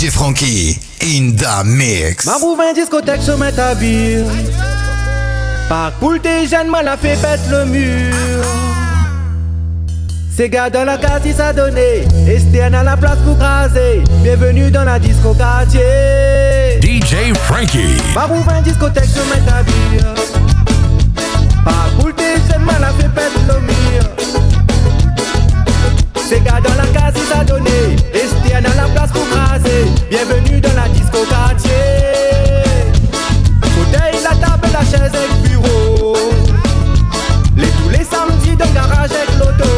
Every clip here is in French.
DJ Frankie in the mix. Ma rouvre un discothèque, je mets ta bire. Par poule des jeunes, fait pète le mur. Ces gars dans la case, ils s'adonnaient. Esterne à la place pour craser. Bienvenue dans la disco quartier. DJ Frankie. Ma rouvre un discothèque, je mets ta bire. Par poule des jeunes, mal a fait pète le mur. Ces gars dans la case, ils s'adonnaient. Esterne à la place pour craser. Bienvenue dans la disco quartier. Fauteuil, la table, la chaise et le bureau. Les tous les samedis dans le garage avec l'auto.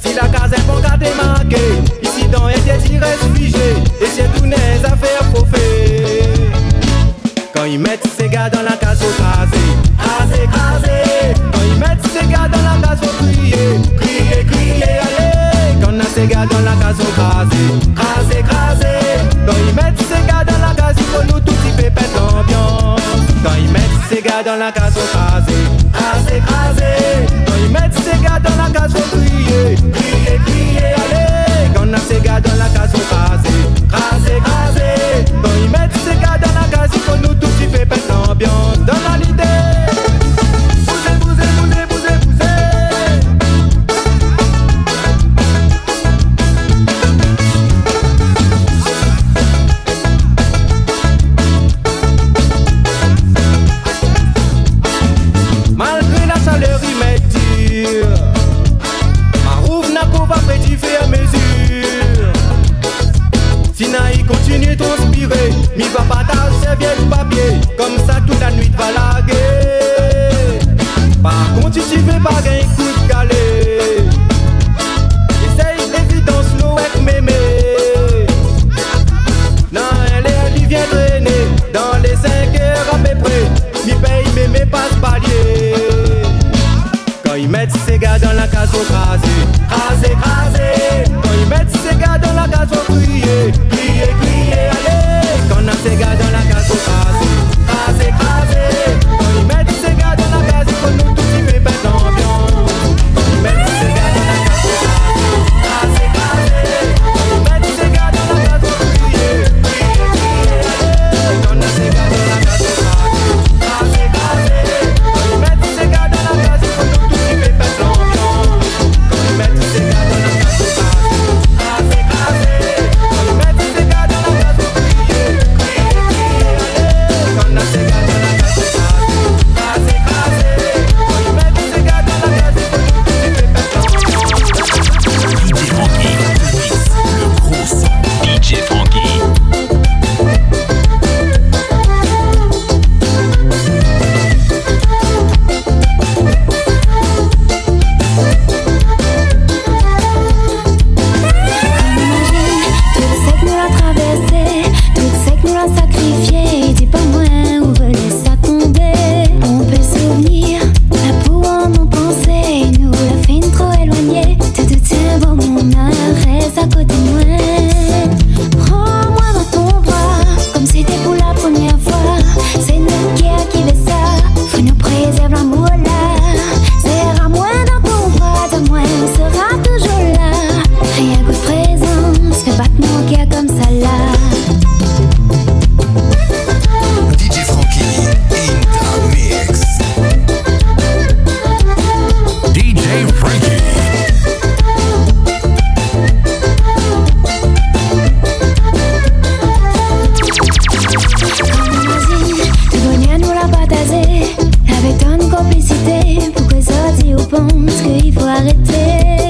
Si la case est bon qu'à démarquer, ici dans un il reste figé. Et c'est tout affaires faut faire. Quand ils mettent ces gars dans la case, faut craser, craser, craser. Quand ils mettent ces gars dans la case, faut crier, ces gars dans la case, faut craser, craser, craser. Quand ils mettent ces gars dans la case, il faut nous tout y fait pète l'ambiance. Quand ils mettent ces gars dans la case, faut craser, publicité pour que les autres pensent qu'il faut arrêter?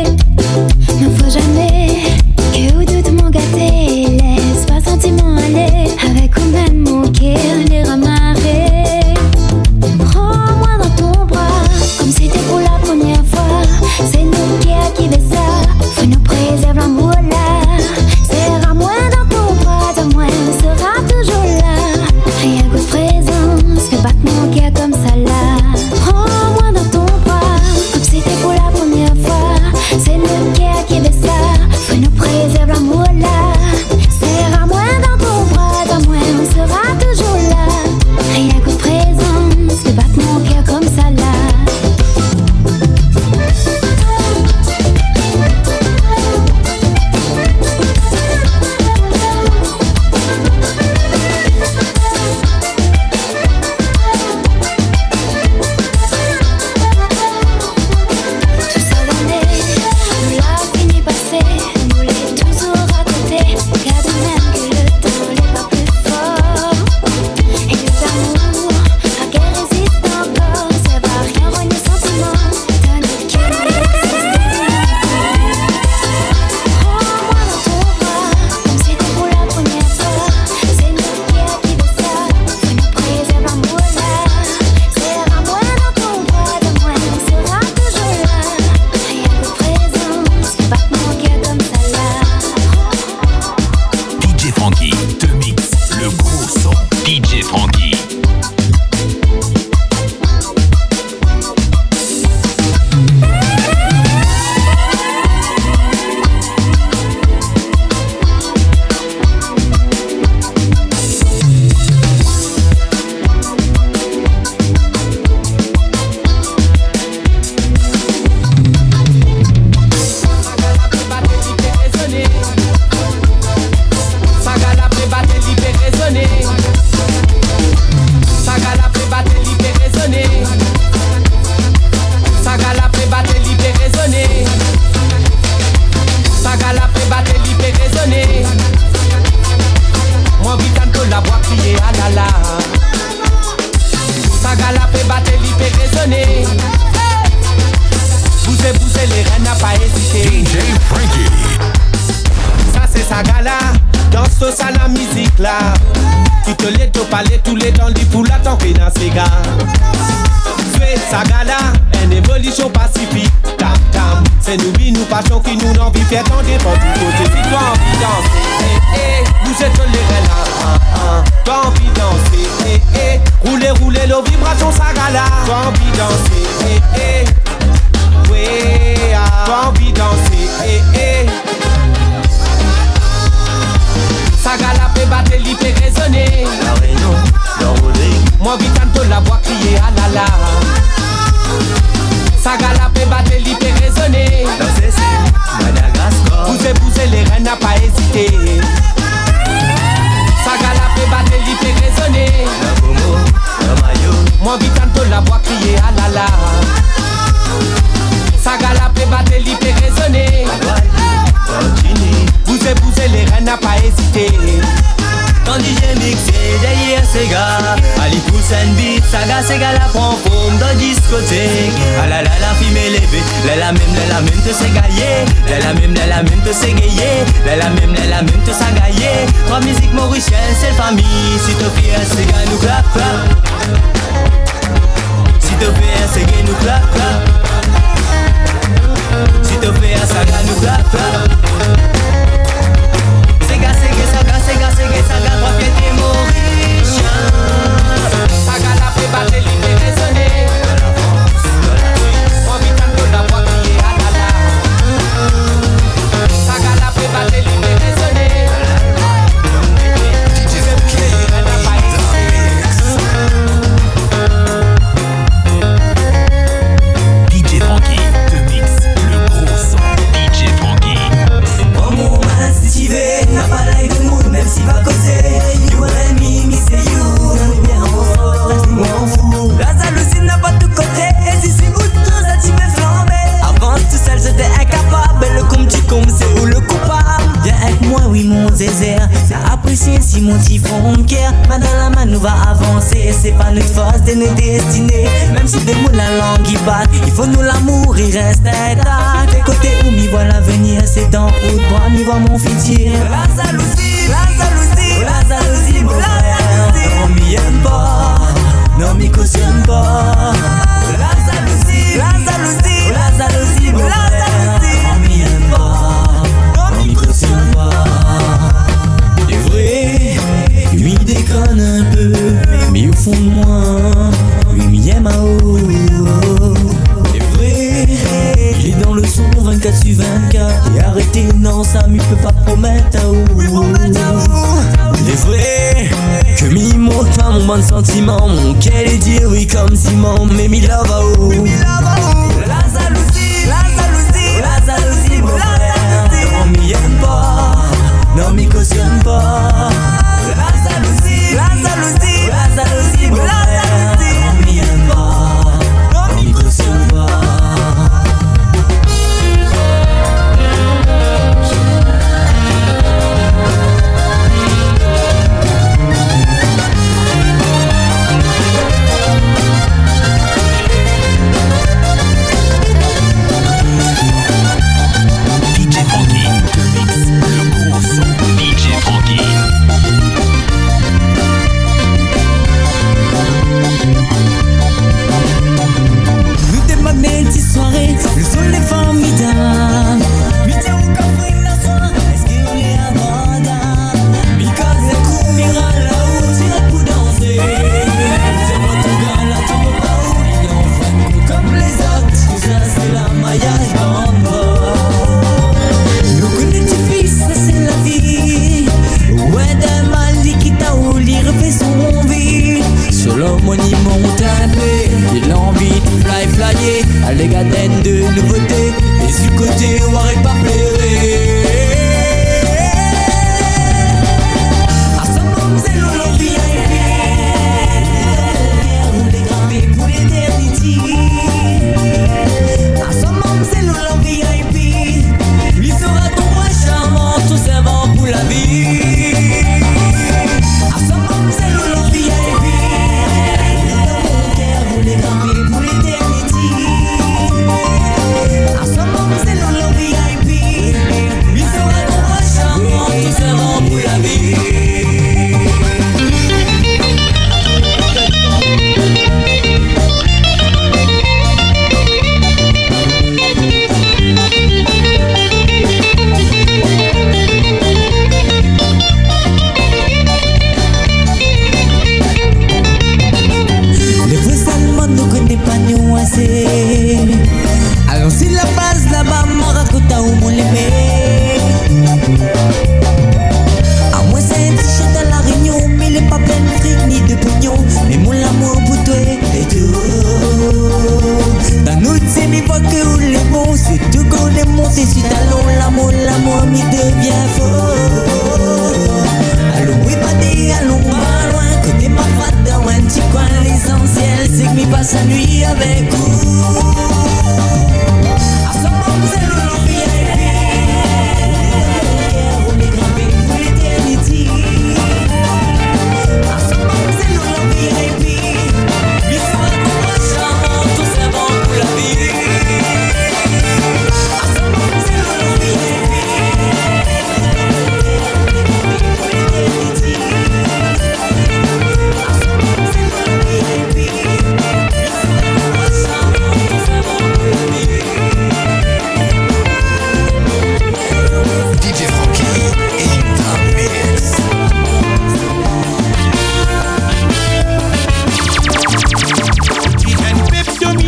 esa luz. mon bon sentiment. Mon qu'elle est oui comme Simon. Mais mi love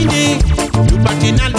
Lupa final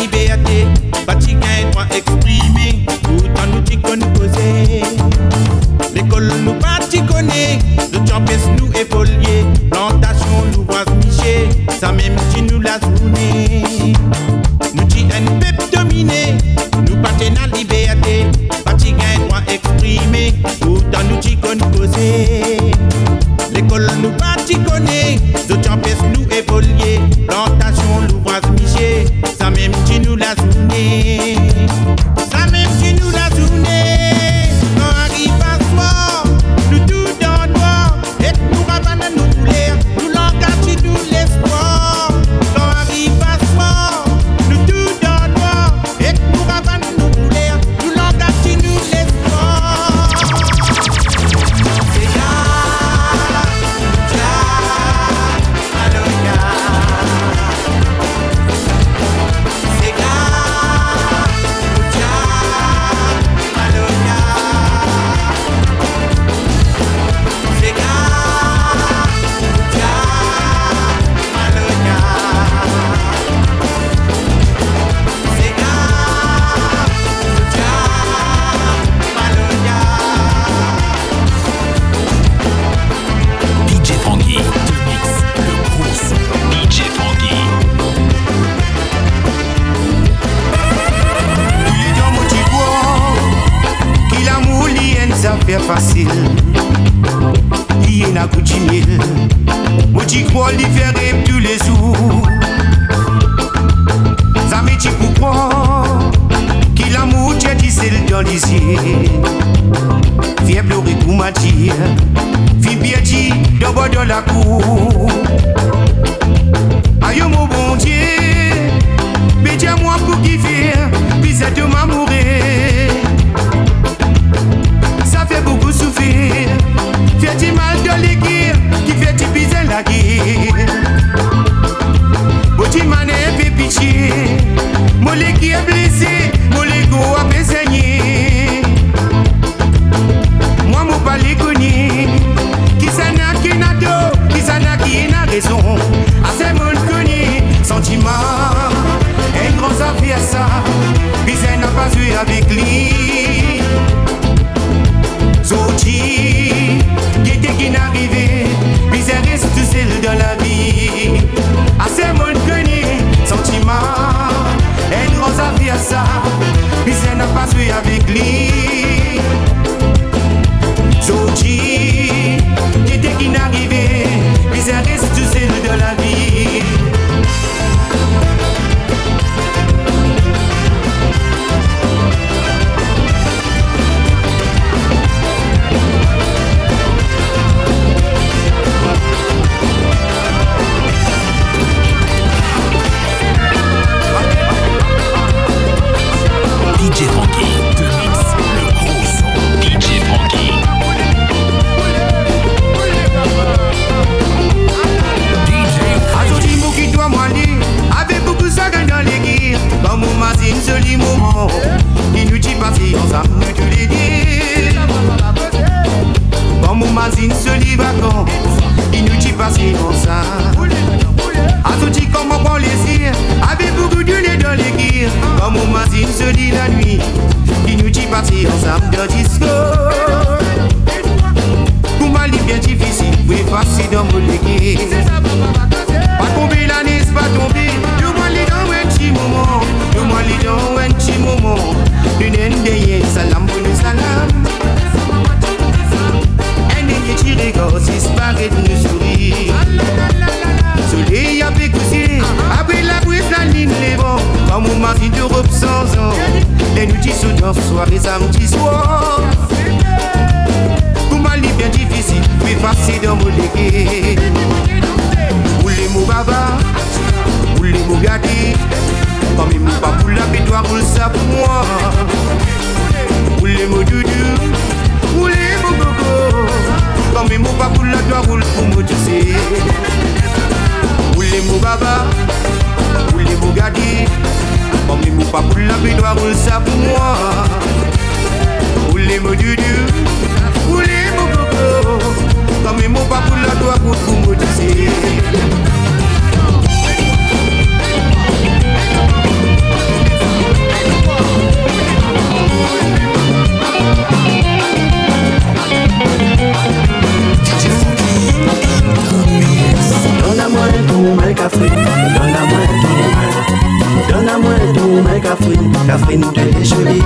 Catherine, tu es jolie.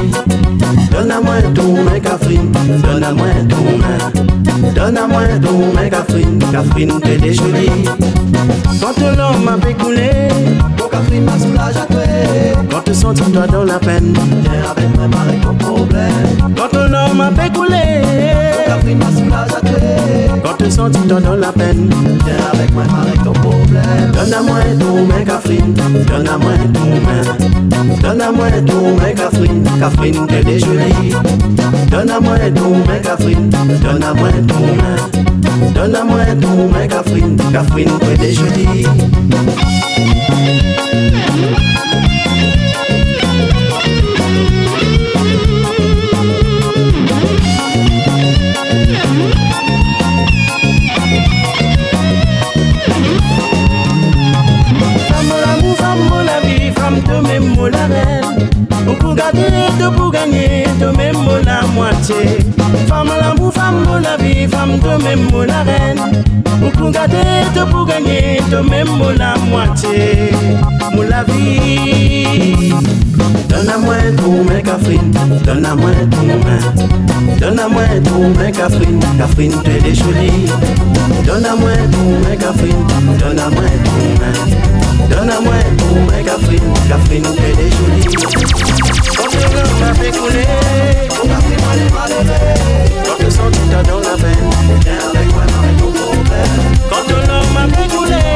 Donne à moi ton main, Catherine, donne à moi ton main. Donne à moi ton main, Catherine, Catherine, tu es jolie. Quand l'homme m'a pécoulé, ton Catherine m'a soulagé à toi. Quand tu sens toi dans la peine, viens avec moi, ma réponse problème. Quand l'homme m'a pécoulé, ton Catherine m'a soulagé te sentir, donne la peine. Viens avec moi, avec ton problème. Donne à moi ton main, Catherine. Donne à moi ton main. Donne à moi ton main, Catherine. Catherine, t'es déjeuner. Donne à moi ton main, Catherine. Donne à moi ton main. Donne à moi ton main, Catherine. Catherine, t'es déjeuner. Tout pour gagner, tout même pour la moitié, pour la vie. Donne-moi ton main, Catherine, donne-moi ton main. donne à moi ton main, Catherine, Catherine, tu es jolie. Donne-moi ton main, Catherine, donne-moi ton main. donne à moi ton hein. main, Catherine, Catherine, tu es jolie. Comme le vent m'a fait couler, mon Catherine m'a levé. Quand le sang dans la veine, viens avec moi, Quand ton homme m'a bougoulet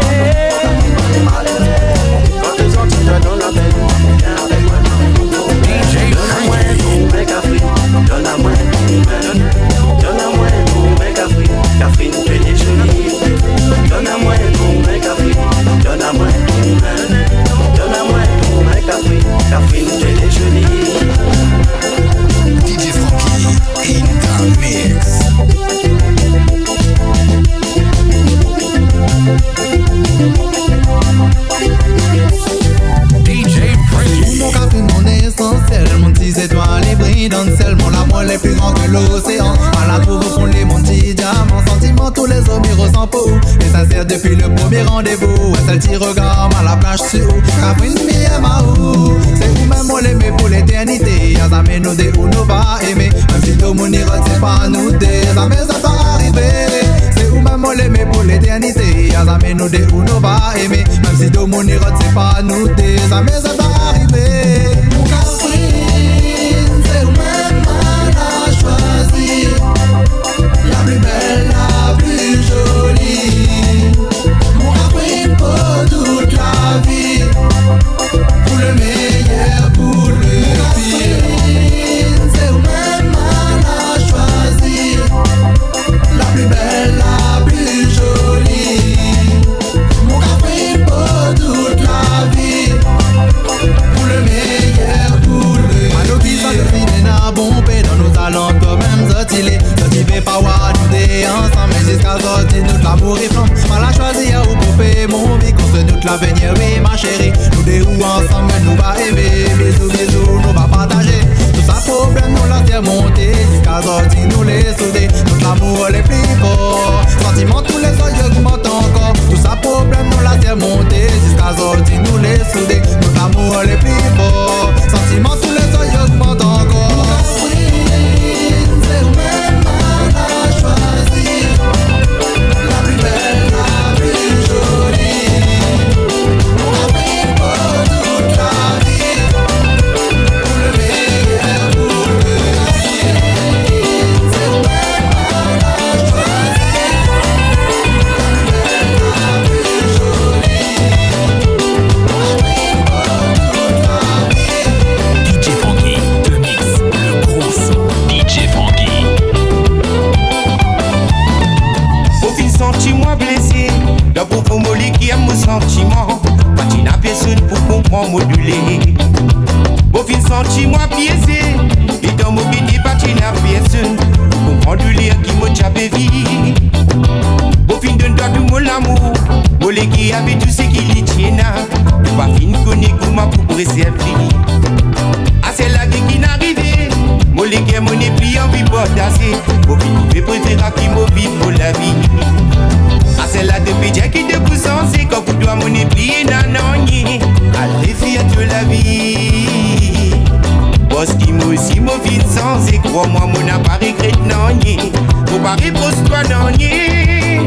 Boss qui mouille si mauvais sans et crois-moi, mon n'a pas regret non yé. Faut pas répondre toi non yé.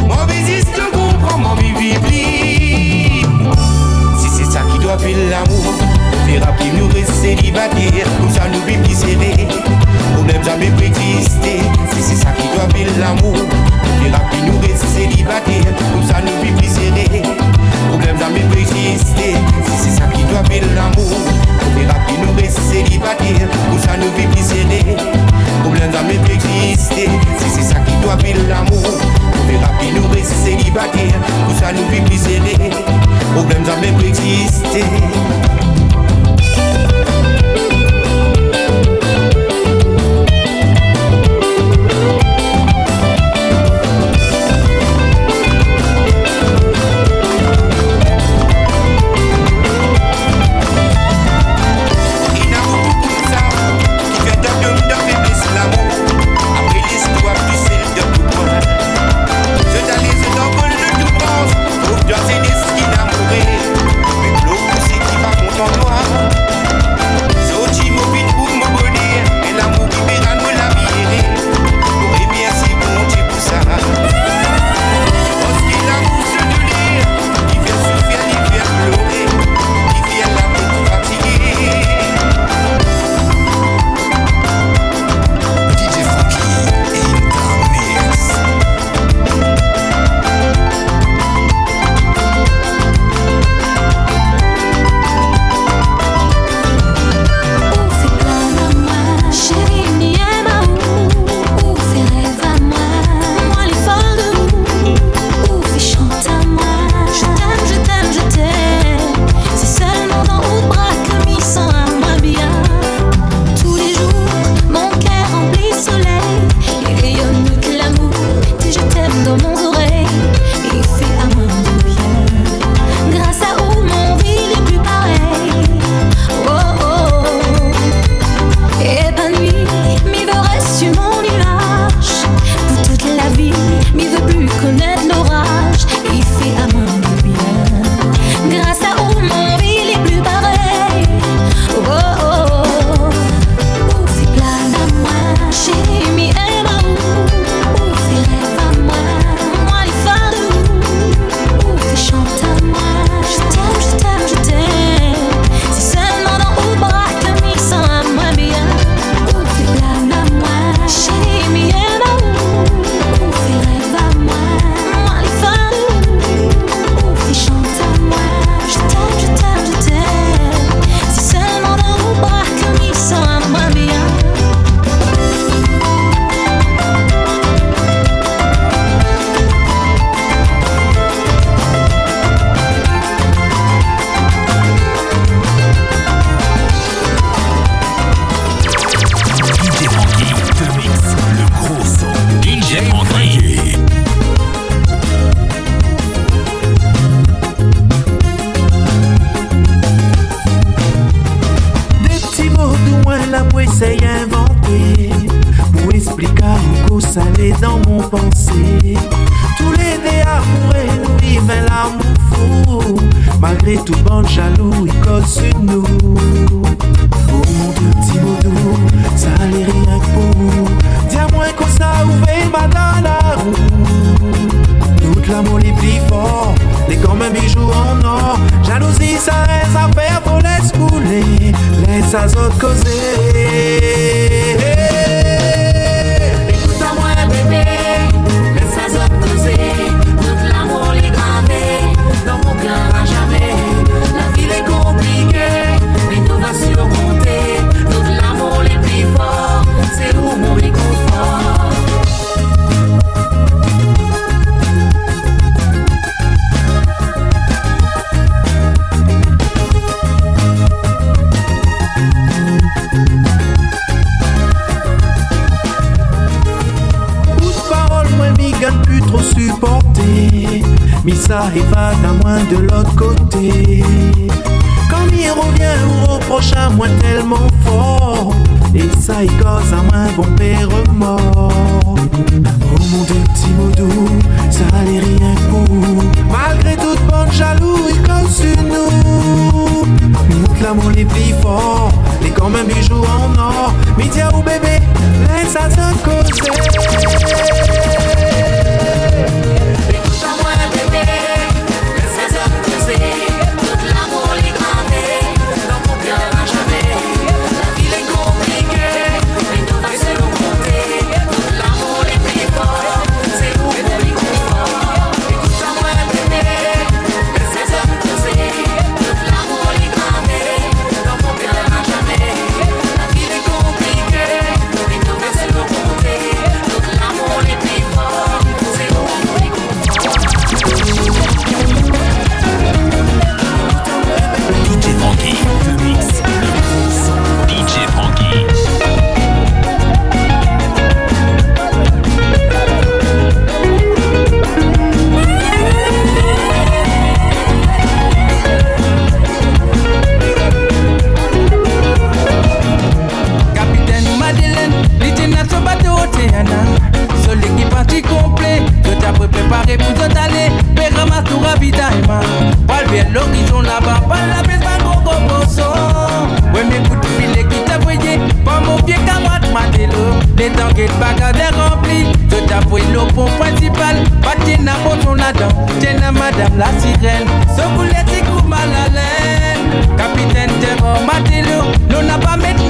Mauvais est le comprend, mon vivre Si c'est ça qui doit faire l'amour, verra plus nous rester célibataire, comme ça nous vivre serré. Problème jamais peut si c'est ça qui doit faire l'amour, verra plus nous rester célibataire, comme ça nous vivre serré. Problème dans mes préjugés, c'est ça qui doit être l'amour. On verra qui nous reste célibataire, pour ça nous vivre serré. Problème dans mes préjugés, c'est ça qui doit être l'amour. On verra qui nous reste célibataire, pour ça nous vivre serré. Problème dans mes. Vye l'horizon la ba Pal la bez bango go boso Wè mè koutou pile ki te voye Pan mou pye kawat matelo Le tanket baga de rempli Te tapwe lo pon principal. Pati na boton la dan Tena madame la sirène. Sokou le tikou mal alène Capitaine terror matelo L'on n'a pas mettre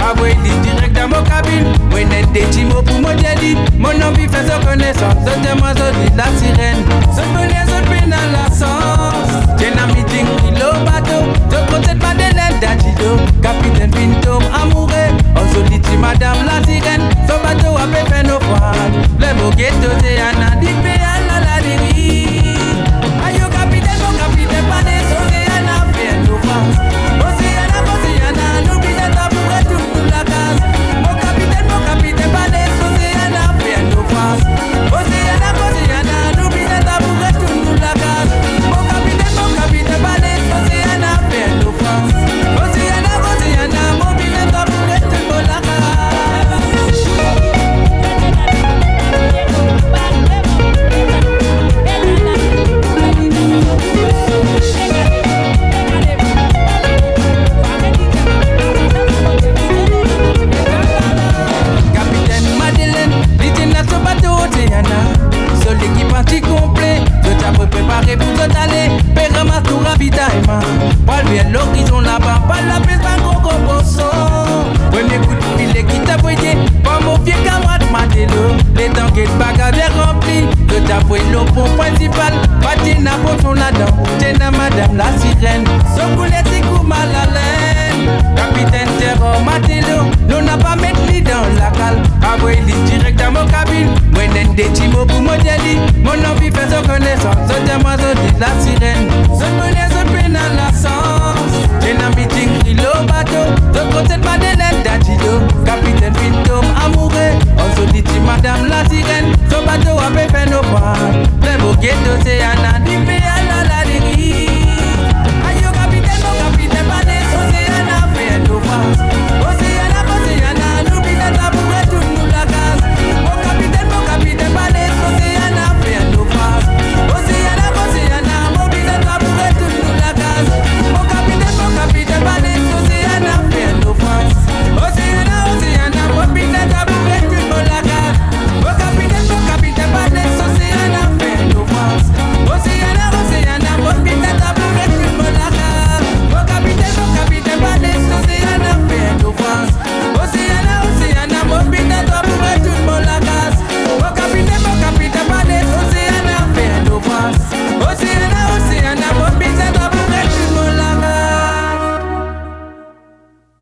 Avwe di direk dan mou kabin net de ti pour pou mou djedi Moun anvi fait so konesan Zot teman zot la siren Zot pene zot pene la sans Jen nan miting kilo bato Zot kontet pa denen da jido Kapiten pintom amoure Anso oh, di ti madame la sirène. Zot bateau a fè nos voiles. Le mou ghetto c'est un.